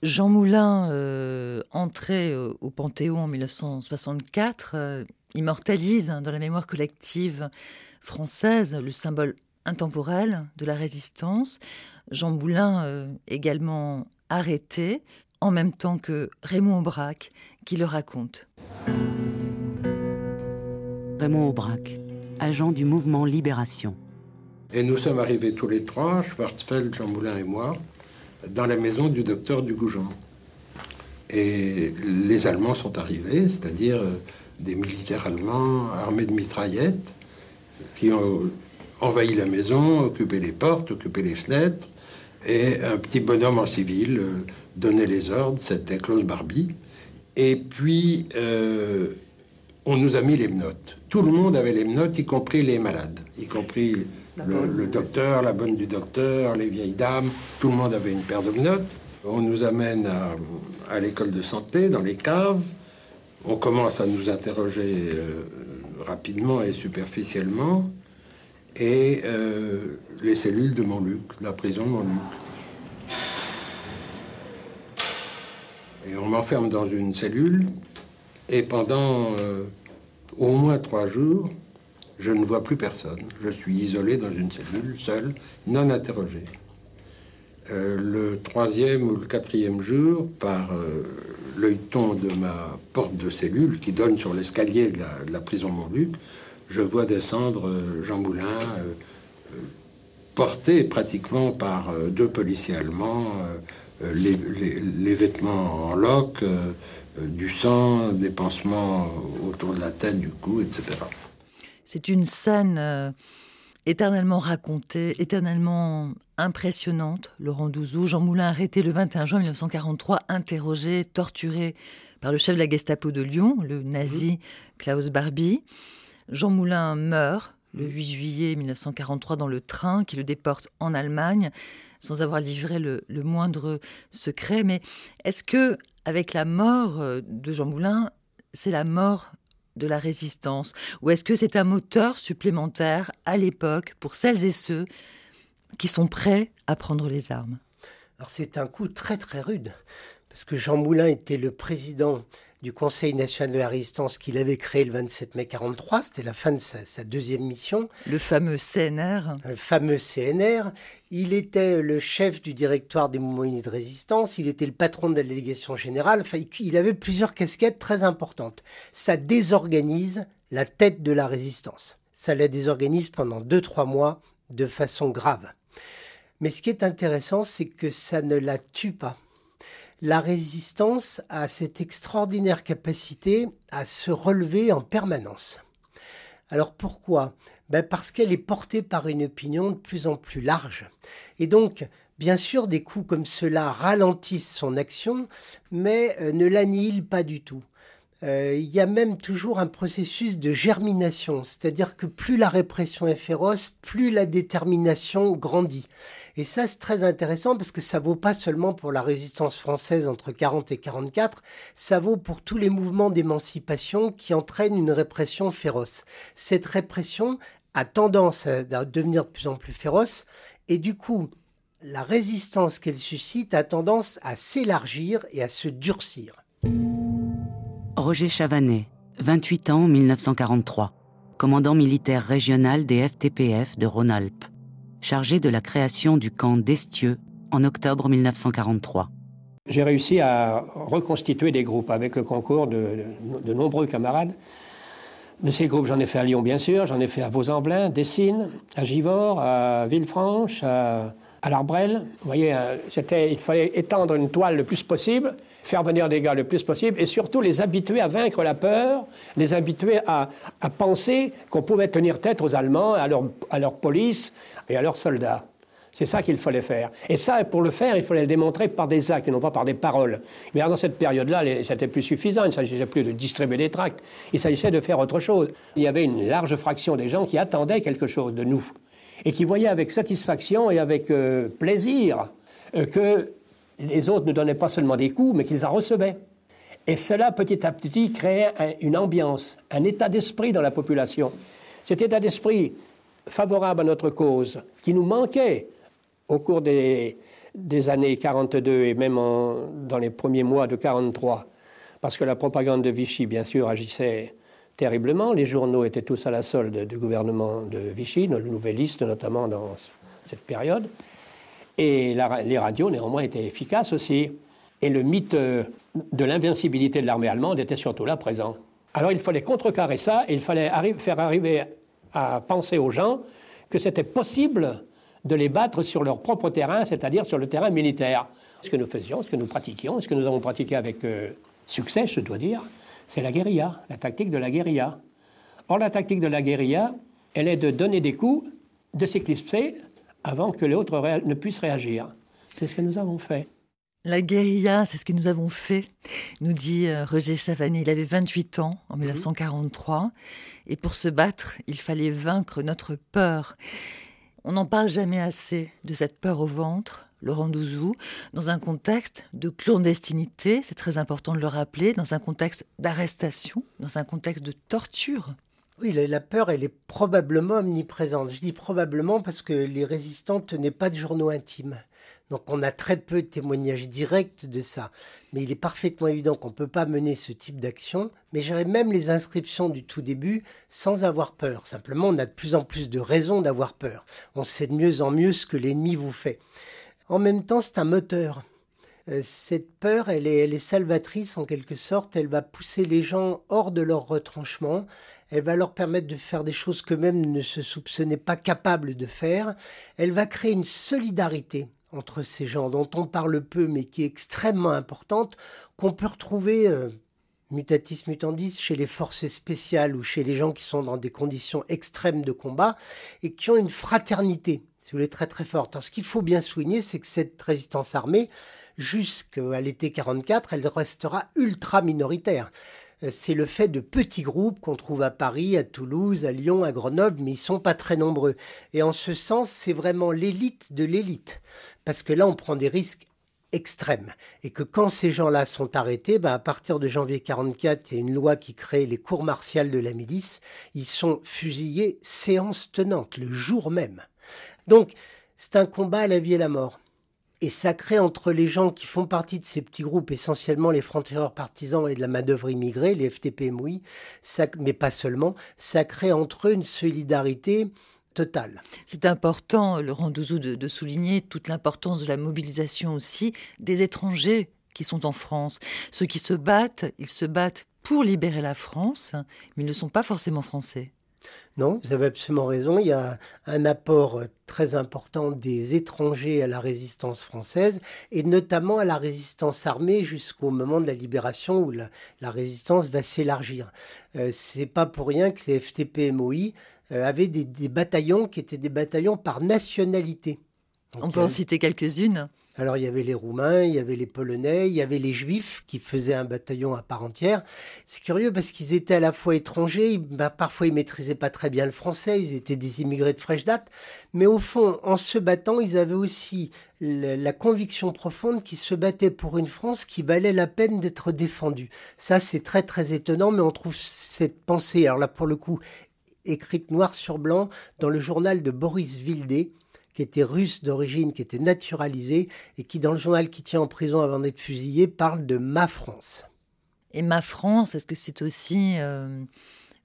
Jean Moulin, euh, entré euh, au Panthéon en 1964, euh, immortalise dans la mémoire collective française le symbole intemporel de la résistance. Jean Moulin, également arrêté, en même temps que Raymond Aubrac, qui le raconte.
Raymond Aubrac, agent du mouvement Libération.
Et nous sommes arrivés tous les trois, Schwarzfeld, Jean Moulin et moi, dans la maison du docteur Dugoujean. Et les Allemands sont arrivés, c'est-à-dire euh, des militaires allemands armés de mitraillettes qui ont envahi la maison, occupé les portes, occupé les fenêtres, et un petit bonhomme en civil euh, donnait les ordres, c'était Klaus Barbie. Et puis, euh, on nous a mis les notes. Tout le monde avait les notes, y compris les malades, y compris le, docteur, la bonne du docteur, les vieilles dames, tout le monde avait une paire de notes. On nous amène à, l'école de santé, dans les caves. On commence à nous interroger euh, rapidement et superficiellement. Et euh, les cellules de Montluc, la prison de Montluc. Et on m'enferme dans une cellule. Et pendant euh, au moins trois jours, je ne vois plus personne. Je suis isolé dans une cellule, seul, non interrogé. Euh, le troisième ou le quatrième jour, par euh, l'œilleton de ma porte de cellule qui donne sur l'escalier de, la, prison Montluc, je vois descendre euh, Jean Moulin, porté pratiquement par deux policiers allemands, les, les, vêtements en loques, du sang, des pansements autour de la tête, du cou, etc.
C'est une scène euh, éternellement racontée, éternellement impressionnante. Laurent Douzou, Jean Moulin arrêté le 21 juin 1943, interrogé, torturé par le chef de la Gestapo de Lyon, le nazi Klaus Barbie. Jean Moulin meurt le 8 juillet 1943 dans le train qui le déporte en Allemagne sans avoir livré le, le moindre secret. Mais est-ce que, avec la mort euh, de Jean Moulin, c'est la mort de la résistance Ou est-ce que c'est un moteur supplémentaire à l'époque pour celles et ceux qui sont prêts à prendre les armes?
Alors c'est un coup très très rude parce que Jean Moulin était le président du Conseil national de la résistance qu'il avait créé le 27 mai 43. C'était la fin de sa, deuxième mission.
Le fameux CNR.
Le fameux CNR. Il était le chef du directoire des mouvements unis de résistance. Il était le patron de la délégation générale. Enfin, il avait plusieurs casquettes très importantes. Ça désorganise la tête de la résistance. Ça la désorganise pendant deux, trois mois de façon grave. Mais ce qui est intéressant, c'est que ça ne la tue pas la résistance a cette extraordinaire capacité à se relever en permanence. Alors pourquoi? Ben Parce qu'elle est portée par une opinion de plus en plus large. Et donc, bien sûr, des coups comme cela ralentissent son action, mais euh, ne l'annihilent pas du tout. Euh, il y a même toujours un processus de germination, c'est-à-dire que plus la répression est féroce, plus la détermination grandit. Et ça, c'est très intéressant parce que ça vaut pas seulement pour la résistance française entre 40 et 44, ça vaut pour tous les mouvements d'émancipation qui entraînent une répression féroce. Cette répression a tendance à devenir de plus en plus féroce et du coup, la résistance qu'elle suscite a tendance à s'élargir et à se durcir.
Roger Chavanet, 28 ans 1943, commandant militaire régional des FTPF de Rhône-Alpes, chargé de la création du camp d'Estieux en octobre 1943.
J'ai réussi à reconstituer des groupes avec le concours de, nombreux camarades. De ces groupes, j'en ai fait à Lyon, bien sûr, j'en ai fait à Vaux-en-Velin, Dessines, à Givors, à Villefranche, à, à l'Arbrel. Vous voyez, euh, il fallait étendre une toile le plus possible, faire venir des gars le plus possible, et surtout les habituer à vaincre la peur, les habituer à, à penser qu'on pouvait tenir tête aux Allemands, à leur, à leur police et à leurs soldats. C'est ça qu'il fallait faire. Et ça, pour le faire, il fallait le démontrer par des actes et non pas par des paroles. Mais dans cette période-là, c'était plus suffisant. Il ne s'agissait plus de distribuer des tracts. Il s'agissait de faire autre chose. Il y avait une large fraction des gens qui attendaient quelque chose de nous et qui voyaient avec satisfaction et avec euh, plaisir euh, que les autres ne donnaient pas seulement des coups, mais qu'ils en recevaient. Et cela, petit à petit, créait une ambiance, un état d'esprit dans la population. Cet état d'esprit favorable à notre cause, qui nous manquait au cours des, années 42 et même dans les premiers mois de 43, parce que la propagande de Vichy, bien sûr, agissait terriblement. Les journaux étaient tous à la solde du gouvernement de Vichy, le nouvelliste notamment dans cette période. Et les radios, néanmoins, étaient efficaces aussi. Et le mythe euh, de l'invincibilité de l'armée allemande était surtout là présent. Alors il fallait contrecarrer ça et il fallait faire arriver à penser aux gens que c'était possible de les battre sur leur propre terrain, c'est-à-dire sur le terrain militaire. Ce que nous faisions, ce que nous pratiquions, ce que nous avons pratiqué avec euh, succès, je dois dire, c'est la guérilla, la tactique de la guérilla. Or, la tactique de la guérilla, elle est de donner des coups, de s'éclipser avant que l'autre ne puisse réagir. C'est ce que nous avons fait.
La guérilla, c'est ce que nous avons fait, nous dit euh, Roger Chavani. Il avait 28 ans en 1943. Mhm. Et pour se battre, il fallait vaincre notre peur. On n'en parle jamais assez de cette peur au ventre, Laurent Douzou, dans un contexte de clandestinité, c'est très important de le rappeler, dans un contexte d'arrestation, dans un contexte de torture.
Oui, la peur, elle est probablement omniprésente. Je dis probablement parce que les résistants tenaient pas de journaux intimes. Donc on a très peu de témoignages directs de ça. Mais il est parfaitement évident qu'on ne peut pas mener ce type d'action. Mais j'aurais même les inscriptions du tout début sans avoir peur. Simplement, on a de plus en plus de raisons d'avoir peur. On sait de mieux en mieux ce que l'ennemi vous fait. En même temps, c'est un moteur. Euh, cette peur, elle est, salvatrice en quelque sorte. Elle va pousser les gens hors de leur retranchement. Elle va leur permettre de faire des choses qu'eux-mêmes ne se soupçonnaient pas capables de faire. Elle va créer une solidarité entre ces gens dont on parle peu mais qui est extrêmement importante, qu'on peut retrouver euh, mutatis mutandis chez les forces spéciales ou chez les gens qui sont dans des conditions extrêmes de combat et qui ont une fraternité si vous voulez, très très forte. ce qu'il faut bien souligner, c'est que cette résistance armée, jusqu'à l'été 44, elle restera ultra minoritaire. Euh, c'est le fait de petits groupes qu'on trouve à Paris, à Toulouse, à Lyon, à Grenoble, mais ils sont pas très nombreux. Et en ce sens, c'est vraiment l'élite de l'élite. Parce que là, on prend des risques extrêmes. Et que quand ces gens-là sont arrêtés, ben à partir de janvier 44, il y a une loi qui crée les cours martiales de la milice. Ils sont fusillés séance tenante, le jour même. Donc, c'est un combat à la vie et la mort. Et ça crée entre les gens qui font partie de ces petits groupes, essentiellement les francs-tireurs partisans et de la main-d'œuvre immigrée, les FTP-MOI, mais pas seulement, ça crée entre eux une solidarité totale.
C'est important, Laurent Douzou, de, de souligner toute l'importance de la mobilisation aussi des étrangers qui sont en France. Ceux qui se battent, ils se battent pour libérer la France, mais ils ne sont pas forcément français.
Non, vous avez absolument raison. Il y a un apport très important des étrangers à la résistance française et notamment à la résistance armée jusqu'au moment de la libération où la, résistance va s'élargir. Euh, c'est pas pour rien que les FTP-MOI euh, avaient des, des, bataillons qui étaient des bataillons par nationalité.
On peut en citer quelques-unes.
Alors il y avait les Roumains, il y avait les Polonais, il y avait les Juifs qui faisaient un bataillon à part entière. C'est curieux parce qu'ils étaient à la fois étrangers, bah, parfois ils maîtrisaient pas très bien le français, ils étaient des immigrés de fraîche date, mais au fond, en se battant, ils avaient aussi la, conviction profonde qu'ils se battaient pour une France qui valait la peine d'être défendue. Ça c'est très très étonnant, mais on trouve cette pensée, alors là pour le coup, écrite noir sur blanc dans le journal de Boris Vildé, qui était russe d'origine, qui était naturalisé, et qui, dans le journal qui tient en prison avant d'être fusillé, parle de ma France.
Et ma France, est-ce que c'est aussi euh,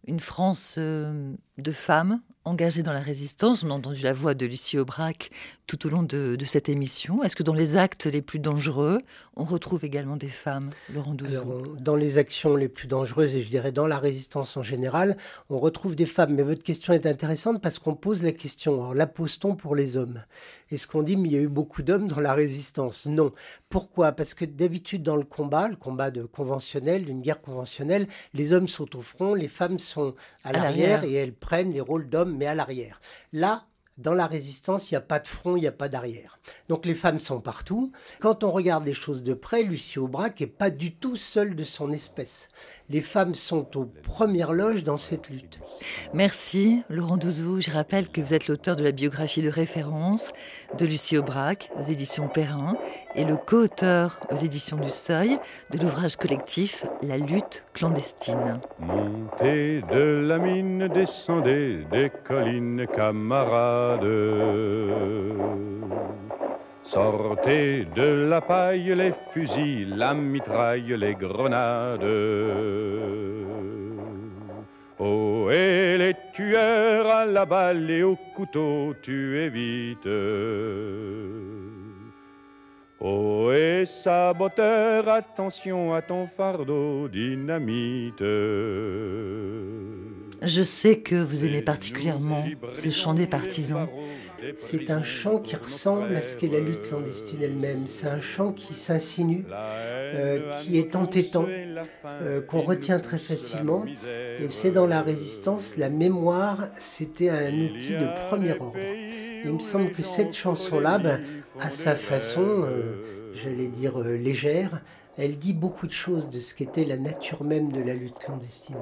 une France euh, de femmes? Engagée dans la résistance. On a entendu la voix de Lucie Aubrac tout au long de, cette émission. Est-ce que dans les actes les plus dangereux, on retrouve également des femmes, Laurent Douzou
Dans les actions les plus dangereuses, et je dirais dans la résistance en général, on retrouve des femmes. Mais votre question est intéressante parce qu'on pose la question. Alors, la pose-t-on pour les hommes? Est-ce qu'on dit, mais il y a eu beaucoup d'hommes dans la résistance? Non. Pourquoi? Parce que d'habitude, dans le combat, le combat de conventionnel, d'une guerre conventionnelle, les hommes sont au front, les femmes sont à, l'arrière et elles prennent les rôles d'hommes mais à l'arrière. Là, dans la résistance, il n'y a pas de front, il n'y a pas d'arrière. Donc les femmes sont partout. Quand on regarde les choses de près, Lucie Aubrac n'est pas du tout seule de son espèce. Les femmes sont aux premières loges dans cette lutte.
Merci Laurent Douzou. Je rappelle que vous êtes l'auteur de la biographie de référence de Lucie Aubrac aux éditions Perrin et le co-auteur aux éditions du Seuil de l'ouvrage collectif La lutte clandestine.
Montez de la mine, descendez des collines camarades. Sortez de la paille les fusils, la mitraille, les grenades. Oh, et les tueurs à la balle et au couteau, tuez vite. Oh, et saboteur, attention à ton fardeau, dynamite.
Je sais que vous aimez particulièrement ce chant des partisans.
C'est un chant qui ressemble à ce qu'est la lutte clandestine elle-même. C'est un chant qui s'insinue, euh, qui est entêtant, euh, qu'on retient très facilement. Et c'est dans la résistance, la mémoire, c'était un outil de premier ordre. Il me semble que cette chanson-là, ben, à sa façon, euh, j'allais dire légère, elle dit beaucoup de choses de ce qu'était la nature même de la lutte clandestine.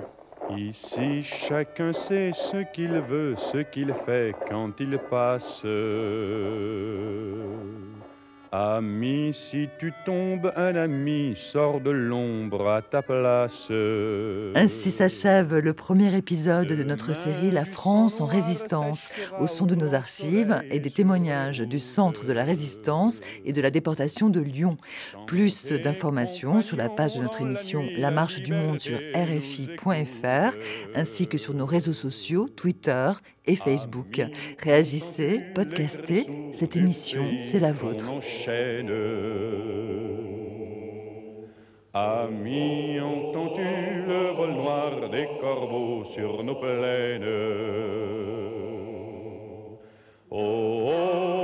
Ici, chacun sait ce qu'il veut, ce qu'il fait quand il passe. Ami, si tu tombes, un ami sort de l'ombre à ta place.
Ainsi s'achève le premier épisode de notre série La France en résistance, au son de nos archives et des témoignages du Centre de la résistance et de la déportation de Lyon. Plus d'informations sur la page de notre émission La Marche du Monde sur rfi.fr, ainsi que sur nos réseaux sociaux, Twitter et Facebook. Réagissez, podcastez, cette émission, c'est la vôtre
chaîne. Amis, entends-tu le vol noir des corbeaux sur nos plaines? Oh, oh,